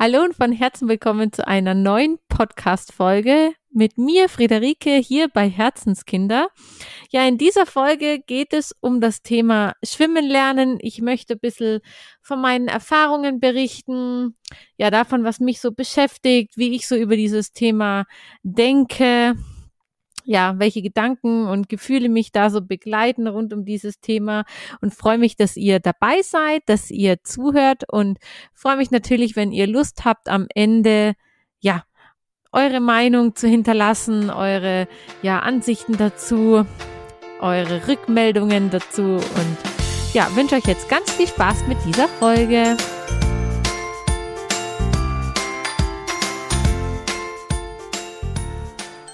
Hallo und von Herzen willkommen zu einer neuen Podcast-Folge mit mir, Friederike, hier bei Herzenskinder. Ja, in dieser Folge geht es um das Thema Schwimmen lernen. Ich möchte ein bisschen von meinen Erfahrungen berichten, ja, davon, was mich so beschäftigt, wie ich so über dieses Thema denke, ja, welche Gedanken und Gefühle mich da so begleiten rund um dieses Thema und freue mich, dass ihr dabei seid, dass ihr zuhört und freue mich natürlich, wenn ihr Lust habt, am Ende, ja, eure Meinung zu hinterlassen, eure, ja, Ansichten dazu, eure Rückmeldungen dazu und ja, wünsche euch jetzt ganz viel Spaß mit dieser Folge.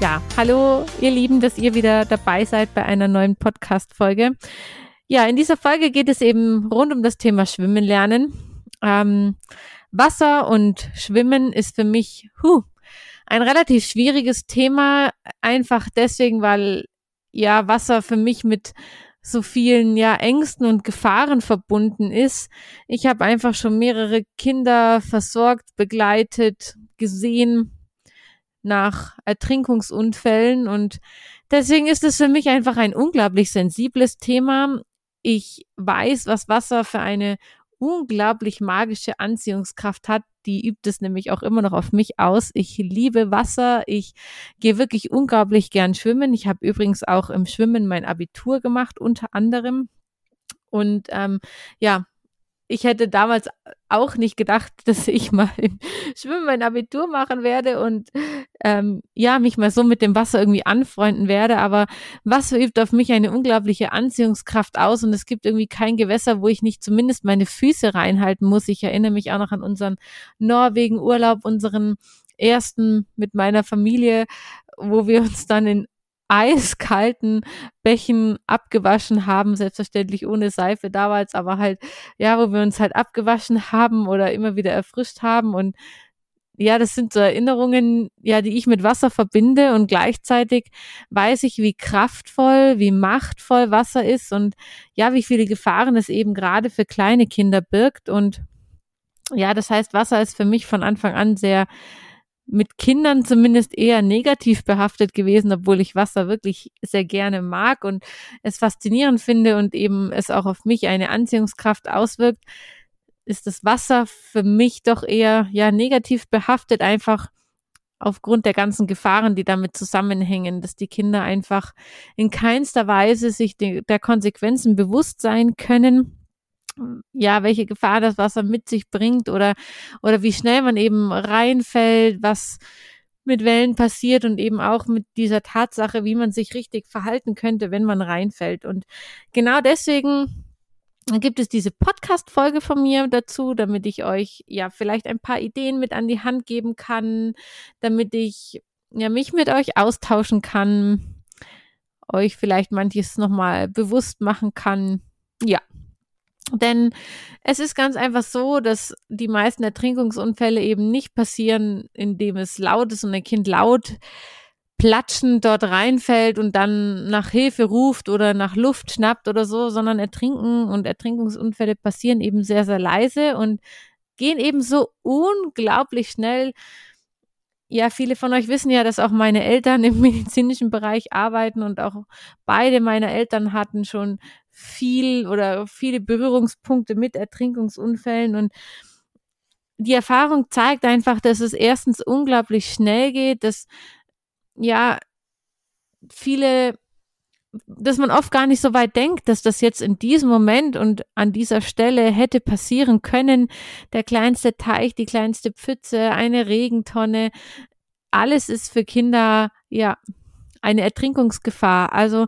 Ja, hallo ihr Lieben, dass ihr wieder dabei seid bei einer neuen Podcast-Folge. Ja, in dieser Folge geht es eben rund um das Thema Schwimmen lernen. Ähm, Wasser und Schwimmen ist für mich huh, ein relativ schwieriges Thema, einfach deswegen, weil ja Wasser für mich mit so vielen ja Ängsten und Gefahren verbunden ist. Ich habe einfach schon mehrere Kinder versorgt, begleitet, gesehen, nach Ertrinkungsunfällen und deswegen ist es für mich einfach ein unglaublich sensibles Thema. Ich weiß, was Wasser für eine unglaublich magische Anziehungskraft hat. Die übt es nämlich auch immer noch auf mich aus. Ich liebe Wasser. Ich gehe wirklich unglaublich gern schwimmen. Ich habe übrigens auch im Schwimmen mein Abitur gemacht, unter anderem. Und ähm, ja, ich hätte damals auch nicht gedacht, dass ich mal im Schwimmen mein Abitur machen werde und ähm, ja, mich mal so mit dem Wasser irgendwie anfreunden werde. Aber Wasser übt auf mich eine unglaubliche Anziehungskraft aus und es gibt irgendwie kein Gewässer, wo ich nicht zumindest meine Füße reinhalten muss. Ich erinnere mich auch noch an unseren Norwegen-Urlaub, unseren ersten mit meiner Familie, wo wir uns dann in eiskalten Bächen abgewaschen haben, selbstverständlich ohne Seife damals, aber halt, ja, wo wir uns halt abgewaschen haben oder immer wieder erfrischt haben. Und ja, das sind so Erinnerungen, ja, die ich mit Wasser verbinde. Und gleichzeitig weiß ich, wie kraftvoll, wie machtvoll Wasser ist und ja, wie viele Gefahren es eben gerade für kleine Kinder birgt. Und ja, das heißt, Wasser ist für mich von Anfang an sehr mit Kindern zumindest eher negativ behaftet gewesen, obwohl ich Wasser wirklich sehr gerne mag und es faszinierend finde und eben es auch auf mich eine Anziehungskraft auswirkt, ist das Wasser für mich doch eher ja negativ behaftet, einfach aufgrund der ganzen Gefahren, die damit zusammenhängen, dass die Kinder einfach in keinster Weise sich de der Konsequenzen bewusst sein können ja, welche Gefahr das Wasser mit sich bringt oder, oder wie schnell man eben reinfällt, was mit Wellen passiert und eben auch mit dieser Tatsache, wie man sich richtig verhalten könnte, wenn man reinfällt. Und genau deswegen gibt es diese Podcast-Folge von mir dazu, damit ich euch ja vielleicht ein paar Ideen mit an die Hand geben kann, damit ich ja mich mit euch austauschen kann, euch vielleicht manches nochmal bewusst machen kann. Ja, denn es ist ganz einfach so, dass die meisten Ertrinkungsunfälle eben nicht passieren, indem es laut ist und ein Kind laut platschend dort reinfällt und dann nach Hilfe ruft oder nach Luft schnappt oder so, sondern Ertrinken und Ertrinkungsunfälle passieren eben sehr, sehr leise und gehen eben so unglaublich schnell. Ja, viele von euch wissen ja, dass auch meine Eltern im medizinischen Bereich arbeiten und auch beide meiner Eltern hatten schon viel oder viele Berührungspunkte mit Ertrinkungsunfällen. Und die Erfahrung zeigt einfach, dass es erstens unglaublich schnell geht, dass ja viele dass man oft gar nicht so weit denkt, dass das jetzt in diesem Moment und an dieser Stelle hätte passieren können. Der kleinste Teich, die kleinste Pfütze, eine Regentonne, alles ist für Kinder ja eine Ertrinkungsgefahr. Also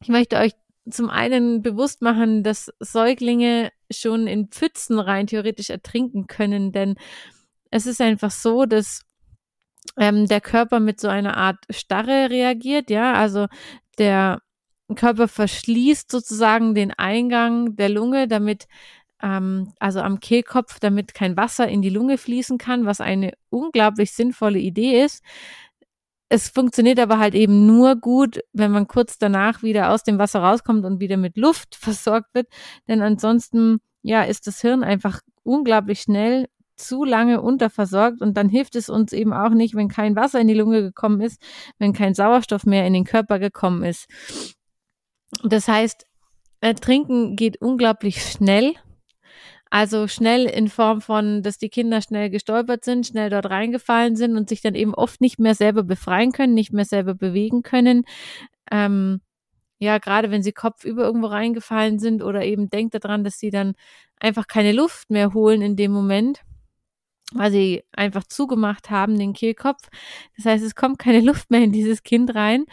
ich möchte euch zum einen bewusst machen, dass Säuglinge schon in Pfützen rein theoretisch ertrinken können, denn es ist einfach so, dass ähm, der Körper mit so einer Art Starre reagiert, ja, also der Körper verschließt sozusagen den Eingang der Lunge, damit ähm, also am Kehlkopf, damit kein Wasser in die Lunge fließen kann, was eine unglaublich sinnvolle Idee ist. Es funktioniert aber halt eben nur gut, wenn man kurz danach wieder aus dem Wasser rauskommt und wieder mit Luft versorgt wird, denn ansonsten ja ist das Hirn einfach unglaublich schnell zu lange unterversorgt und dann hilft es uns eben auch nicht, wenn kein Wasser in die Lunge gekommen ist, wenn kein Sauerstoff mehr in den Körper gekommen ist. Das heißt, Trinken geht unglaublich schnell. Also schnell in Form von, dass die Kinder schnell gestolpert sind, schnell dort reingefallen sind und sich dann eben oft nicht mehr selber befreien können, nicht mehr selber bewegen können. Ähm, ja, gerade wenn sie kopfüber irgendwo reingefallen sind oder eben denkt daran, dass sie dann einfach keine Luft mehr holen in dem Moment weil sie einfach zugemacht haben, den Kehlkopf. Das heißt, es kommt keine Luft mehr in dieses Kind rein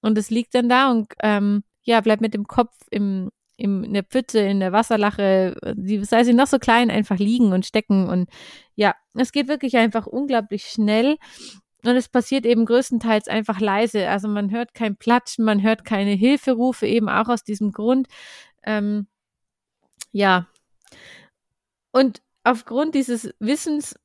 und es liegt dann da und ähm, ja, bleibt mit dem Kopf im, im, in der Pfütze, in der Wasserlache, die, sei sie noch so klein, einfach liegen und stecken und ja, es geht wirklich einfach unglaublich schnell und es passiert eben größtenteils einfach leise. Also man hört kein Platschen, man hört keine Hilferufe, eben auch aus diesem Grund. Ähm, ja. Und aufgrund dieses Wissens,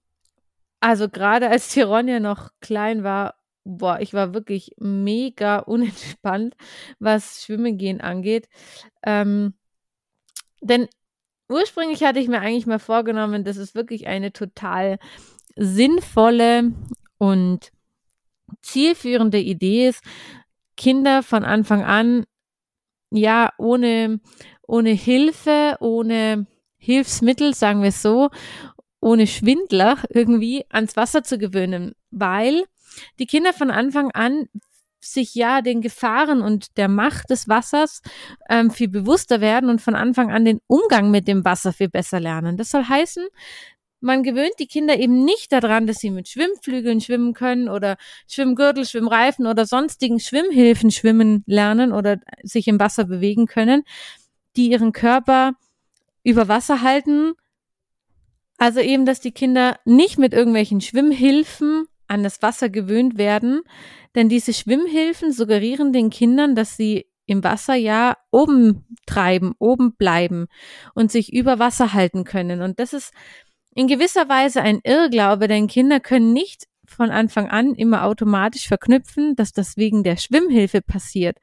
also gerade als Tironia noch klein war, boah, ich war wirklich mega unentspannt, was Schwimmen gehen angeht. Ähm, denn ursprünglich hatte ich mir eigentlich mal vorgenommen, dass es wirklich eine total sinnvolle und zielführende Idee ist, Kinder von Anfang an ja ohne ohne Hilfe, ohne Hilfsmittel, sagen wir es so, ohne Schwindler irgendwie ans Wasser zu gewöhnen, weil die Kinder von Anfang an sich ja den Gefahren und der Macht des Wassers ähm, viel bewusster werden und von Anfang an den Umgang mit dem Wasser viel besser lernen. Das soll heißen, man gewöhnt die Kinder eben nicht daran, dass sie mit Schwimmflügeln schwimmen können oder Schwimmgürtel, Schwimmreifen oder sonstigen Schwimmhilfen schwimmen lernen oder sich im Wasser bewegen können, die ihren Körper über Wasser halten. Also eben, dass die Kinder nicht mit irgendwelchen Schwimmhilfen an das Wasser gewöhnt werden, denn diese Schwimmhilfen suggerieren den Kindern, dass sie im Wasser ja oben treiben, oben bleiben und sich über Wasser halten können. Und das ist in gewisser Weise ein Irrglaube, denn Kinder können nicht von Anfang an immer automatisch verknüpfen, dass das wegen der Schwimmhilfe passiert,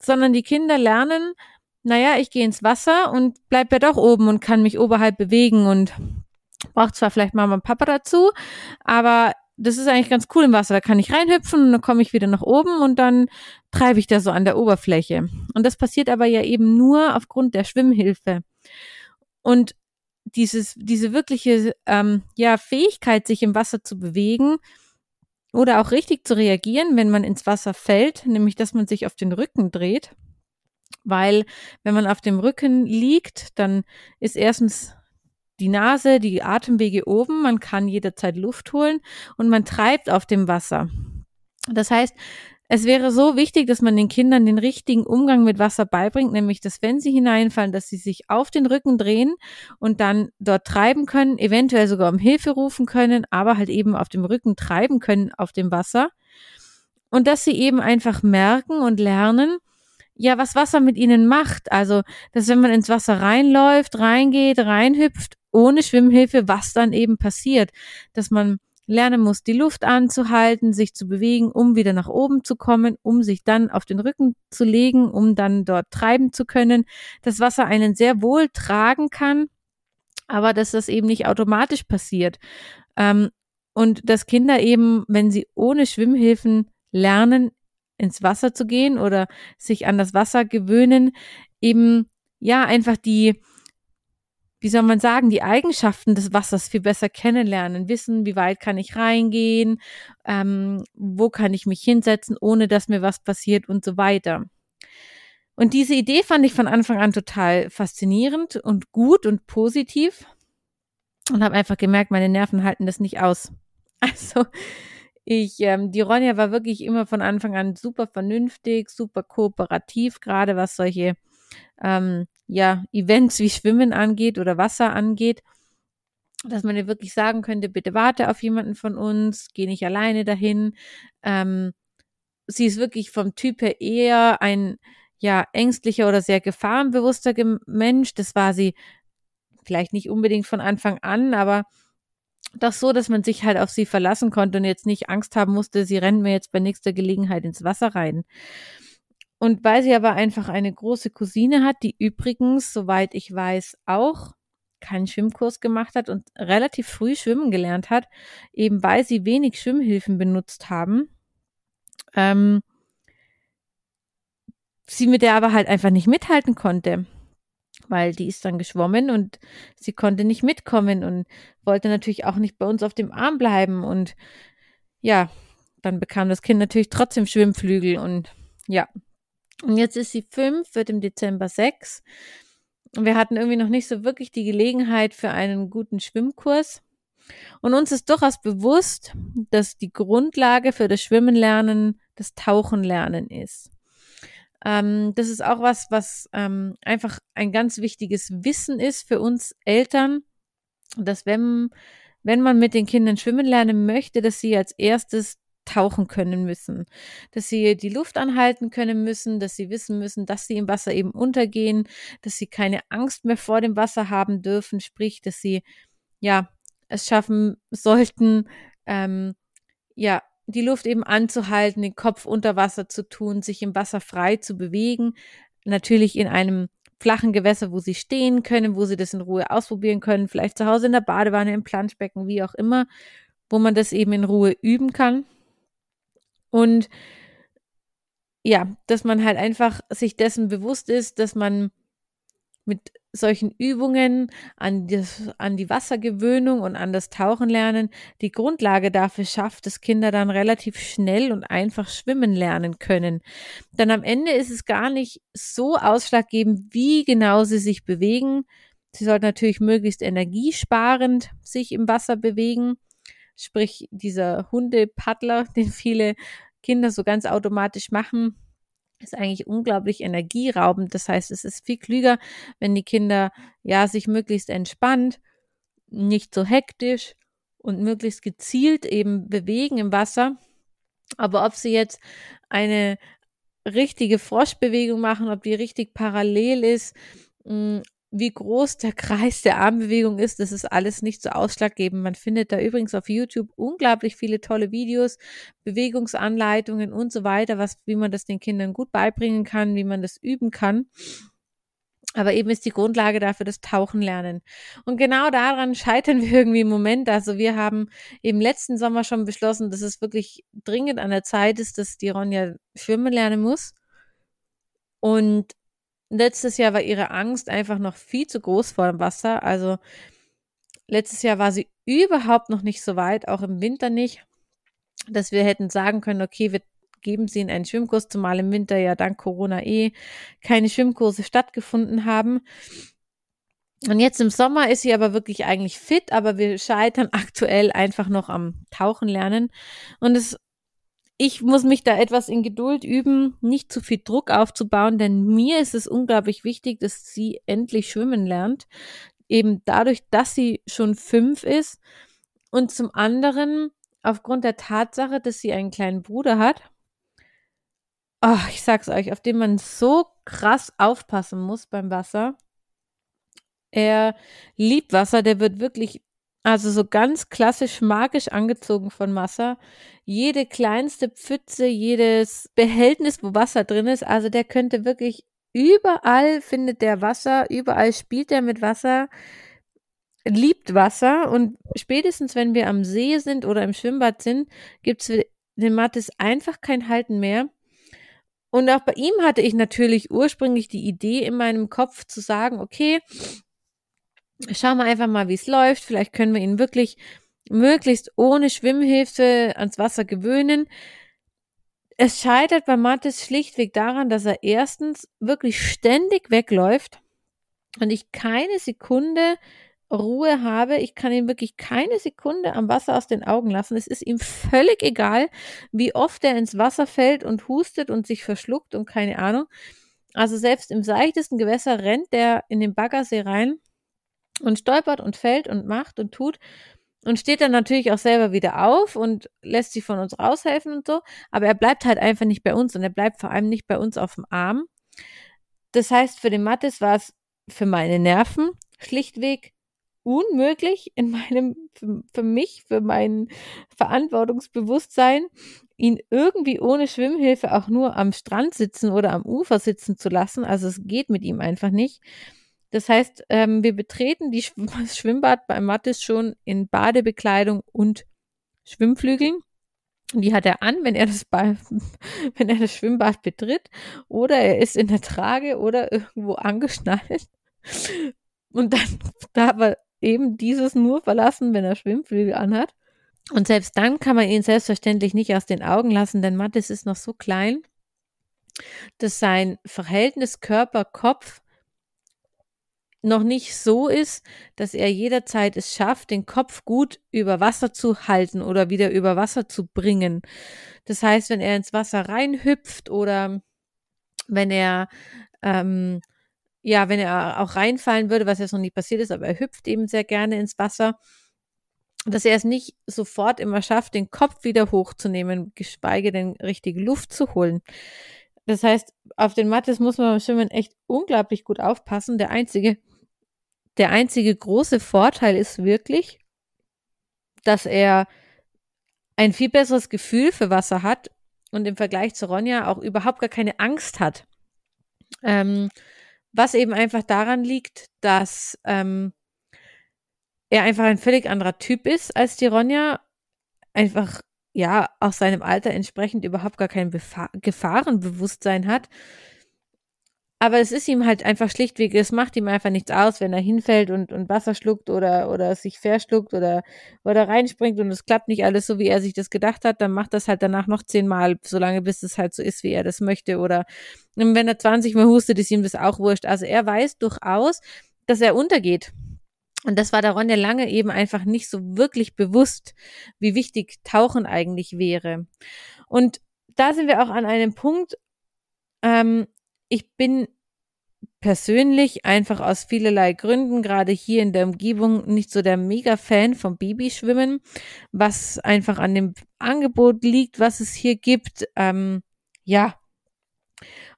sondern die Kinder lernen, naja, ich gehe ins Wasser und bleib ja doch oben und kann mich oberhalb bewegen und braucht zwar vielleicht Mama und Papa dazu, aber das ist eigentlich ganz cool im Wasser. Da kann ich reinhüpfen und dann komme ich wieder nach oben und dann treibe ich da so an der Oberfläche. Und das passiert aber ja eben nur aufgrund der Schwimmhilfe. Und dieses, diese wirkliche ähm, ja, Fähigkeit, sich im Wasser zu bewegen oder auch richtig zu reagieren, wenn man ins Wasser fällt, nämlich dass man sich auf den Rücken dreht, weil wenn man auf dem Rücken liegt, dann ist erstens die Nase, die Atemwege oben, man kann jederzeit Luft holen und man treibt auf dem Wasser. Das heißt, es wäre so wichtig, dass man den Kindern den richtigen Umgang mit Wasser beibringt, nämlich dass wenn sie hineinfallen, dass sie sich auf den Rücken drehen und dann dort treiben können, eventuell sogar um Hilfe rufen können, aber halt eben auf dem Rücken treiben können auf dem Wasser. Und dass sie eben einfach merken und lernen, ja, was Wasser mit ihnen macht. Also, dass wenn man ins Wasser reinläuft, reingeht, reinhüpft, ohne Schwimmhilfe, was dann eben passiert. Dass man lernen muss, die Luft anzuhalten, sich zu bewegen, um wieder nach oben zu kommen, um sich dann auf den Rücken zu legen, um dann dort treiben zu können. Das Wasser einen sehr wohl tragen kann, aber dass das eben nicht automatisch passiert. Ähm, und dass Kinder eben, wenn sie ohne Schwimmhilfen lernen, ins Wasser zu gehen oder sich an das Wasser gewöhnen, eben ja einfach die wie soll man sagen, die Eigenschaften des Wassers viel besser kennenlernen, wissen, wie weit kann ich reingehen, ähm, wo kann ich mich hinsetzen, ohne dass mir was passiert und so weiter. Und diese Idee fand ich von Anfang an total faszinierend und gut und positiv und habe einfach gemerkt, meine Nerven halten das nicht aus. Also ich, ähm, die Ronja war wirklich immer von Anfang an super vernünftig, super kooperativ, gerade was solche ähm, ja, Events wie Schwimmen angeht oder Wasser angeht, dass man ja wirklich sagen könnte, bitte warte auf jemanden von uns, geh nicht alleine dahin. Ähm, sie ist wirklich vom Typ her eher ein ja ängstlicher oder sehr gefahrenbewusster Mensch. Das war sie vielleicht nicht unbedingt von Anfang an, aber doch so, dass man sich halt auf sie verlassen konnte und jetzt nicht Angst haben musste, sie rennt mir jetzt bei nächster Gelegenheit ins Wasser rein. Und weil sie aber einfach eine große Cousine hat, die übrigens, soweit ich weiß, auch keinen Schwimmkurs gemacht hat und relativ früh schwimmen gelernt hat, eben weil sie wenig Schwimmhilfen benutzt haben, ähm, sie mit der aber halt einfach nicht mithalten konnte, weil die ist dann geschwommen und sie konnte nicht mitkommen und wollte natürlich auch nicht bei uns auf dem Arm bleiben und ja, dann bekam das Kind natürlich trotzdem Schwimmflügel und ja, und jetzt ist sie fünf, wird im Dezember sechs. Und wir hatten irgendwie noch nicht so wirklich die Gelegenheit für einen guten Schwimmkurs. Und uns ist durchaus bewusst, dass die Grundlage für das Schwimmenlernen das Tauchenlernen ist. Ähm, das ist auch was, was ähm, einfach ein ganz wichtiges Wissen ist für uns Eltern, dass wenn, wenn man mit den Kindern schwimmen lernen möchte, dass sie als erstes tauchen können müssen, dass sie die Luft anhalten können müssen, dass sie wissen müssen, dass sie im Wasser eben untergehen, dass sie keine Angst mehr vor dem Wasser haben dürfen, sprich, dass sie ja es schaffen sollten, ähm, ja die Luft eben anzuhalten, den Kopf unter Wasser zu tun, sich im Wasser frei zu bewegen, natürlich in einem flachen Gewässer, wo sie stehen können, wo sie das in Ruhe ausprobieren können, vielleicht zu Hause in der Badewanne, im Planschbecken, wie auch immer, wo man das eben in Ruhe üben kann. Und ja, dass man halt einfach sich dessen bewusst ist, dass man mit solchen Übungen an, das, an die Wassergewöhnung und an das Tauchenlernen die Grundlage dafür schafft, dass Kinder dann relativ schnell und einfach schwimmen lernen können. Denn am Ende ist es gar nicht so ausschlaggebend, wie genau sie sich bewegen. Sie sollten natürlich möglichst energiesparend sich im Wasser bewegen sprich dieser Hundepaddler, den viele Kinder so ganz automatisch machen, ist eigentlich unglaublich energieraubend. Das heißt, es ist viel klüger, wenn die Kinder ja sich möglichst entspannt, nicht so hektisch und möglichst gezielt eben bewegen im Wasser. Aber ob sie jetzt eine richtige Froschbewegung machen, ob die richtig parallel ist, mm, wie groß der Kreis der Armbewegung ist, das ist alles nicht so ausschlaggebend. Man findet da übrigens auf YouTube unglaublich viele tolle Videos, Bewegungsanleitungen und so weiter, was, wie man das den Kindern gut beibringen kann, wie man das üben kann. Aber eben ist die Grundlage dafür das Tauchen lernen. Und genau daran scheitern wir irgendwie im Moment. Also wir haben im letzten Sommer schon beschlossen, dass es wirklich dringend an der Zeit ist, dass die Ronja schwimmen lernen muss. Und letztes Jahr war ihre Angst einfach noch viel zu groß vor dem Wasser. Also letztes Jahr war sie überhaupt noch nicht so weit, auch im Winter nicht, dass wir hätten sagen können, okay, wir geben sie in einen Schwimmkurs, zumal im Winter ja dank Corona eh keine Schwimmkurse stattgefunden haben. Und jetzt im Sommer ist sie aber wirklich eigentlich fit, aber wir scheitern aktuell einfach noch am Tauchen lernen. Und es ich muss mich da etwas in Geduld üben, nicht zu viel Druck aufzubauen, denn mir ist es unglaublich wichtig, dass sie endlich schwimmen lernt. Eben dadurch, dass sie schon fünf ist. Und zum anderen aufgrund der Tatsache, dass sie einen kleinen Bruder hat. Oh, ich sag's euch, auf den man so krass aufpassen muss beim Wasser. Er liebt Wasser, der wird wirklich also so ganz klassisch magisch angezogen von Massa. Jede kleinste Pfütze, jedes Behältnis, wo Wasser drin ist, also der könnte wirklich überall findet der Wasser, überall spielt er mit Wasser, liebt Wasser und spätestens wenn wir am See sind oder im Schwimmbad sind, gibt es für den Mattes einfach kein Halten mehr. Und auch bei ihm hatte ich natürlich ursprünglich die Idee in meinem Kopf zu sagen, okay, schauen wir einfach mal, wie es läuft. Vielleicht können wir ihn wirklich möglichst ohne Schwimmhilfe ans Wasser gewöhnen. Es scheitert bei Mathis schlichtweg daran, dass er erstens wirklich ständig wegläuft und ich keine Sekunde Ruhe habe. Ich kann ihn wirklich keine Sekunde am Wasser aus den Augen lassen. Es ist ihm völlig egal, wie oft er ins Wasser fällt und hustet und sich verschluckt und keine Ahnung. Also selbst im seichtesten Gewässer rennt er in den Baggersee rein und stolpert und fällt und macht und tut und steht dann natürlich auch selber wieder auf und lässt sich von uns raushelfen und so. Aber er bleibt halt einfach nicht bei uns und er bleibt vor allem nicht bei uns auf dem Arm. Das heißt, für den Mattes war es für meine Nerven schlichtweg unmöglich in meinem, für, für mich, für mein Verantwortungsbewusstsein, ihn irgendwie ohne Schwimmhilfe auch nur am Strand sitzen oder am Ufer sitzen zu lassen. Also es geht mit ihm einfach nicht. Das heißt, ähm, wir betreten die Sch das Schwimmbad bei Mattis schon in Badebekleidung und Schwimmflügeln. Die hat er an, wenn er das, ba wenn er das Schwimmbad betritt. Oder er ist in der Trage oder irgendwo angeschnallt. Und dann darf er eben dieses nur verlassen, wenn er Schwimmflügel anhat. Und selbst dann kann man ihn selbstverständlich nicht aus den Augen lassen, denn Mattes ist noch so klein, dass sein Verhältnis Körper-Kopf noch nicht so ist, dass er jederzeit es schafft, den Kopf gut über Wasser zu halten oder wieder über Wasser zu bringen. Das heißt, wenn er ins Wasser reinhüpft oder wenn er ähm, ja, wenn er auch reinfallen würde, was jetzt noch nie passiert ist, aber er hüpft eben sehr gerne ins Wasser, dass er es nicht sofort immer schafft, den Kopf wieder hochzunehmen, geschweige denn richtige Luft zu holen. Das heißt, auf den Mattes muss man beim Schwimmen echt unglaublich gut aufpassen. Der einzige, der einzige große Vorteil ist wirklich, dass er ein viel besseres Gefühl für Wasser hat und im Vergleich zu Ronja auch überhaupt gar keine Angst hat. Ähm, was eben einfach daran liegt, dass ähm, er einfach ein völlig anderer Typ ist als die Ronja. Einfach, ja, aus seinem Alter entsprechend überhaupt gar kein Befa Gefahrenbewusstsein hat. Aber es ist ihm halt einfach schlichtweg, es macht ihm einfach nichts aus, wenn er hinfällt und, und Wasser schluckt oder, oder sich verschluckt oder, oder reinspringt und es klappt nicht alles so, wie er sich das gedacht hat, dann macht das halt danach noch zehnmal, solange bis es halt so ist, wie er das möchte. Oder wenn er 20 Mal hustet, ist ihm das auch wurscht. Also er weiß durchaus, dass er untergeht. Und das war der Ronja lange eben einfach nicht so wirklich bewusst, wie wichtig Tauchen eigentlich wäre. Und da sind wir auch an einem Punkt, ähm, ich bin persönlich einfach aus vielerlei Gründen, gerade hier in der Umgebung, nicht so der Mega-Fan vom Babyschwimmen, was einfach an dem Angebot liegt, was es hier gibt. Ähm, ja.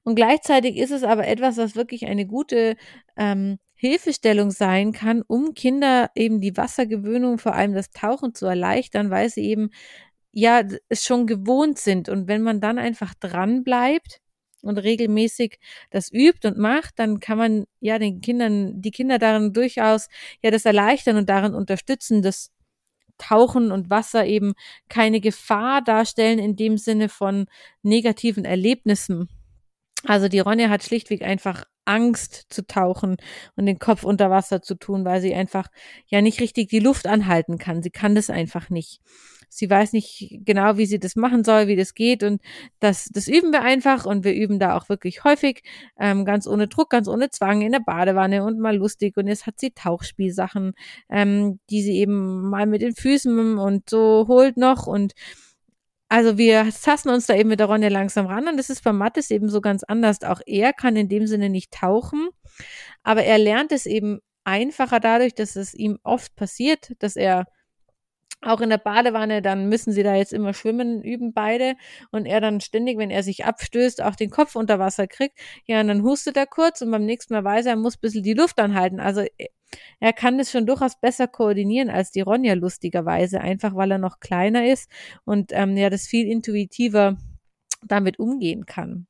Und gleichzeitig ist es aber etwas, was wirklich eine gute ähm, Hilfestellung sein kann, um Kinder eben die Wassergewöhnung, vor allem das Tauchen zu erleichtern, weil sie eben ja es schon gewohnt sind. Und wenn man dann einfach dran bleibt, und regelmäßig das übt und macht, dann kann man ja den Kindern, die Kinder darin durchaus ja das erleichtern und darin unterstützen, dass Tauchen und Wasser eben keine Gefahr darstellen in dem Sinne von negativen Erlebnissen. Also die Ronja hat schlichtweg einfach Angst zu tauchen und den Kopf unter Wasser zu tun, weil sie einfach ja nicht richtig die Luft anhalten kann. Sie kann das einfach nicht. Sie weiß nicht genau, wie sie das machen soll, wie das geht und das, das üben wir einfach und wir üben da auch wirklich häufig, ähm, ganz ohne Druck, ganz ohne Zwang in der Badewanne und mal lustig und jetzt hat sie Tauchspielsachen, ähm, die sie eben mal mit den Füßen und so holt noch und also wir tasten uns da eben mit der Ronja langsam ran und das ist bei Mattes eben so ganz anders. Auch er kann in dem Sinne nicht tauchen, aber er lernt es eben einfacher dadurch, dass es ihm oft passiert, dass er auch in der Badewanne, dann müssen sie da jetzt immer schwimmen, üben beide und er dann ständig, wenn er sich abstößt, auch den Kopf unter Wasser kriegt. Ja, und dann hustet er kurz und beim nächsten Mal weiß er, er muss ein bisschen die Luft anhalten. Also er kann das schon durchaus besser koordinieren als die Ronja lustigerweise, einfach weil er noch kleiner ist und ähm, ja, das viel intuitiver damit umgehen kann.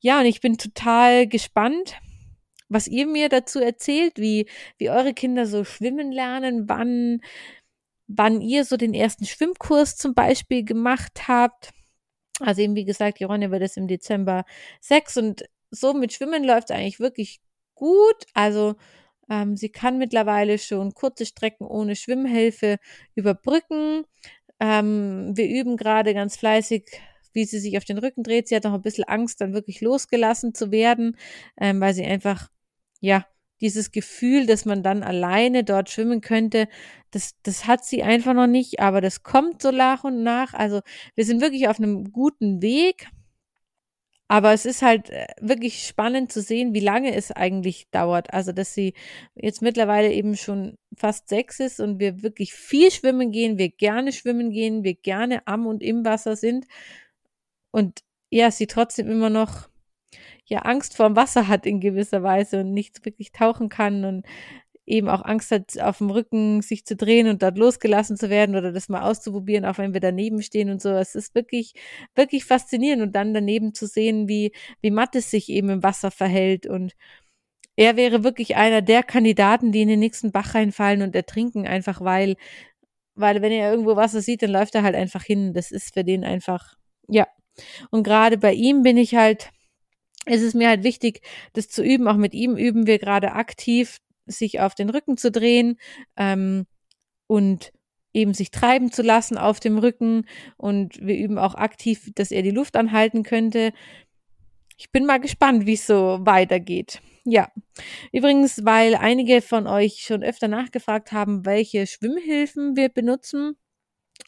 Ja, und ich bin total gespannt, was ihr mir dazu erzählt, wie, wie eure Kinder so schwimmen lernen, wann, wann ihr so den ersten Schwimmkurs zum Beispiel gemacht habt. Also eben, wie gesagt, die Ronja wird es im Dezember sechs und so mit Schwimmen läuft es eigentlich wirklich gut. Also Ähm, sie kann mittlerweile schon kurze Strecken ohne Schwimmhilfe überbrücken. Ähm, wir üben gerade ganz fleißig wie sie sich auf den Rücken dreht. Sie hat noch ein bisschen Angst, dann wirklich losgelassen zu werden, ähm, weil sie einfach, ja, dieses Gefühl, dass man dann alleine dort schwimmen könnte, das, das hat sie einfach noch nicht, aber das kommt so nach und nach. Also wir sind wirklich auf einem guten Weg. Aber es ist halt äh, wirklich spannend zu sehen, wie lange es eigentlich dauert. Also, dass sie jetzt mittlerweile eben schon fast sechs ist und wir wirklich viel schwimmen gehen, wir gerne schwimmen gehen, wir gerne am und im Wasser sind. Und ja, sie trotzdem immer noch ja Angst vor dem Wasser hat in gewisser Weise und nicht wirklich tauchen kann und eben auch Angst hat, auf dem Rücken sich zu drehen und dort losgelassen zu werden oder das mal auszuprobieren, auch wenn wir daneben stehen und so. Es ist wirklich, wirklich faszinierend und dann daneben zu sehen, wie, wie Mattes sich eben im Wasser verhält und er wäre wirklich einer der Kandidaten, die in den nächsten Bach reinfallen und ertrinken, einfach weil, weil wenn er irgendwo Wasser sieht, dann läuft er halt einfach hin. Das ist für den einfach, ja. Und gerade bei ihm bin ich halt, es ist mir halt wichtig, das zu üben. Auch mit ihm üben wir gerade aktiv, sich auf den Rücken zu drehen ähm, und eben sich treiben zu lassen auf dem Rücken. Und wir üben auch aktiv, dass er die Luft anhalten könnte. Ich bin mal gespannt, wie es so weitergeht. Ja, übrigens, weil einige von euch schon öfter nachgefragt haben, welche Schwimmhilfen wir benutzen.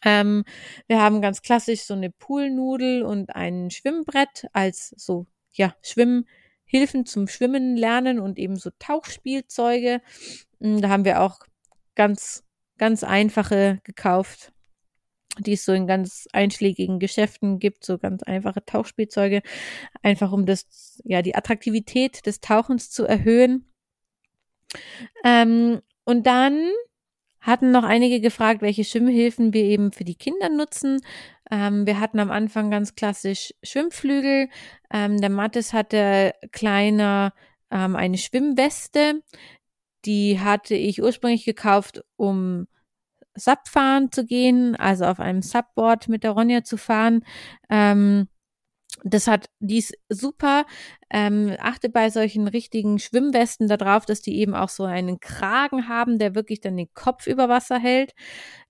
Ähm, wir haben ganz klassisch so eine Poolnudel und ein Schwimmbrett als so ja, Schwimmhilfen zum Schwimmen lernen und eben so Tauchspielzeuge. Hm, da haben wir auch ganz, ganz einfache gekauft, die es so in ganz einschlägigen Geschäften gibt, so ganz einfache Tauchspielzeuge, einfach um das, ja, die Attraktivität des Tauchens zu erhöhen. Ähm, und dann hatten noch einige gefragt, welche Schwimmhilfen wir eben für die Kinder nutzen. Ähm, wir hatten am Anfang ganz klassisch Schwimmflügel. Ähm, der Mattes hatte kleiner ähm, eine Schwimmweste. Die hatte ich ursprünglich gekauft, um Sub fahren zu gehen, also auf einem Subboard mit der Ronja zu fahren. Ähm, das hat, die ist super. Ähm, achte bei solchen richtigen Schwimmwesten darauf, dass die eben auch so einen Kragen haben, der wirklich dann den Kopf über Wasser hält.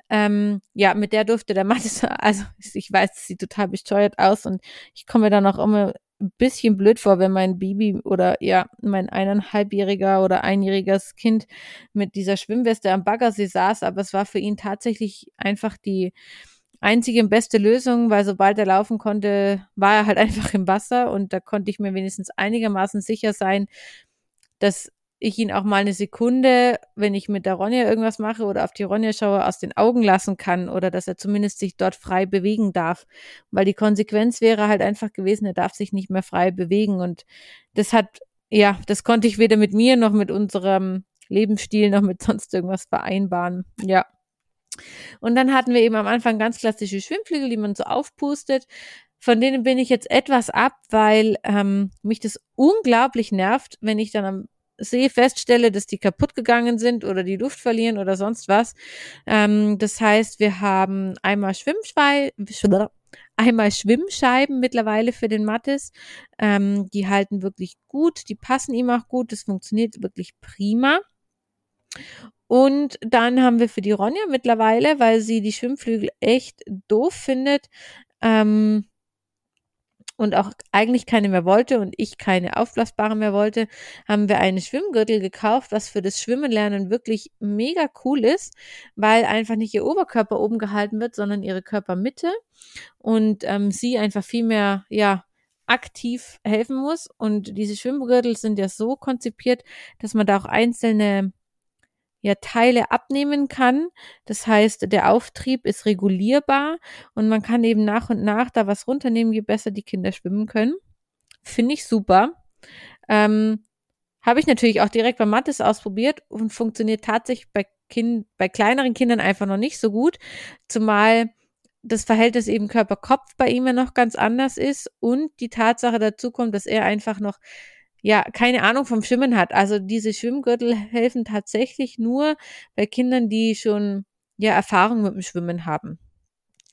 Ähm, ja, mit der durfte der Mattes, also ich weiß, es sieht total besteuert aus und ich komme dann auch immer ein bisschen blöd vor, wenn mein Baby oder ja, mein eineinhalbjähriger oder einjähriges Kind mit dieser Schwimmweste am Baggersee saß, aber es war für ihn tatsächlich einfach die einzige und beste Lösung, weil sobald er laufen konnte, war er halt einfach im Wasser und da konnte ich mir wenigstens einigermaßen sicher sein, dass ich ihn auch mal eine Sekunde, wenn ich mit der Ronja irgendwas mache oder auf die Ronja schaue, aus den Augen lassen kann oder dass er zumindest sich dort frei bewegen darf. Weil die Konsequenz wäre halt einfach gewesen, er darf sich nicht mehr frei bewegen. Und das hat, ja, das konnte ich weder mit mir noch mit unserem Lebensstil noch mit sonst irgendwas vereinbaren. Ja. Und dann hatten wir eben am Anfang ganz klassische Schwimmflügel, die man so aufpustet. Von denen bin ich jetzt etwas ab, weil ähm, mich das unglaublich nervt, wenn ich dann am See feststelle, dass die kaputt gegangen sind oder die Luft verlieren oder sonst was. Ähm, das heißt, wir haben einmal Schwimmscheiben, einmal Schwimmscheiben mittlerweile für den Mattes. Ähm, die halten wirklich gut, die passen ihm auch gut, das funktioniert wirklich prima. Und dann haben wir für die Ronja mittlerweile, weil sie die Schwimmflügel echt doof findet, ähm, und auch eigentlich keine mehr wollte und ich keine aufblasbare mehr wollte, haben wir eine Schwimmgürtel gekauft, was für das Schwimmenlernen wirklich mega cool ist, weil einfach nicht ihr Oberkörper oben gehalten wird, sondern ihre Körpermitte und ähm, sie einfach viel mehr, ja, aktiv helfen muss. Und diese Schwimmgürtel sind ja so konzipiert, dass man da auch einzelne ja Teile abnehmen kann. Das heißt, der Auftrieb ist regulierbar und man kann eben nach und nach da was runternehmen, je besser die Kinder schwimmen können. Finde ich super. Ähm, Habe ich natürlich auch direkt bei Mattes ausprobiert und funktioniert tatsächlich bei, kind, bei kleineren Kindern einfach noch nicht so gut. Zumal das Verhältnis eben Körper-Kopf bei ihm ja noch ganz anders ist und die Tatsache dazu kommt, dass er einfach noch ja keine Ahnung vom Schwimmen hat. Also diese Schwimmgürtel helfen tatsächlich nur bei Kindern, die schon ja Erfahrung mit dem Schwimmen haben.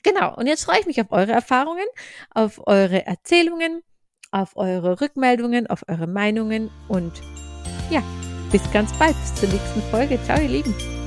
Genau, und jetzt freue ich mich auf eure Erfahrungen, auf eure Erzählungen, auf eure Rückmeldungen, auf eure Meinungen und ja, bis ganz bald, bis zur nächsten Folge. Ciao, ihr Lieben.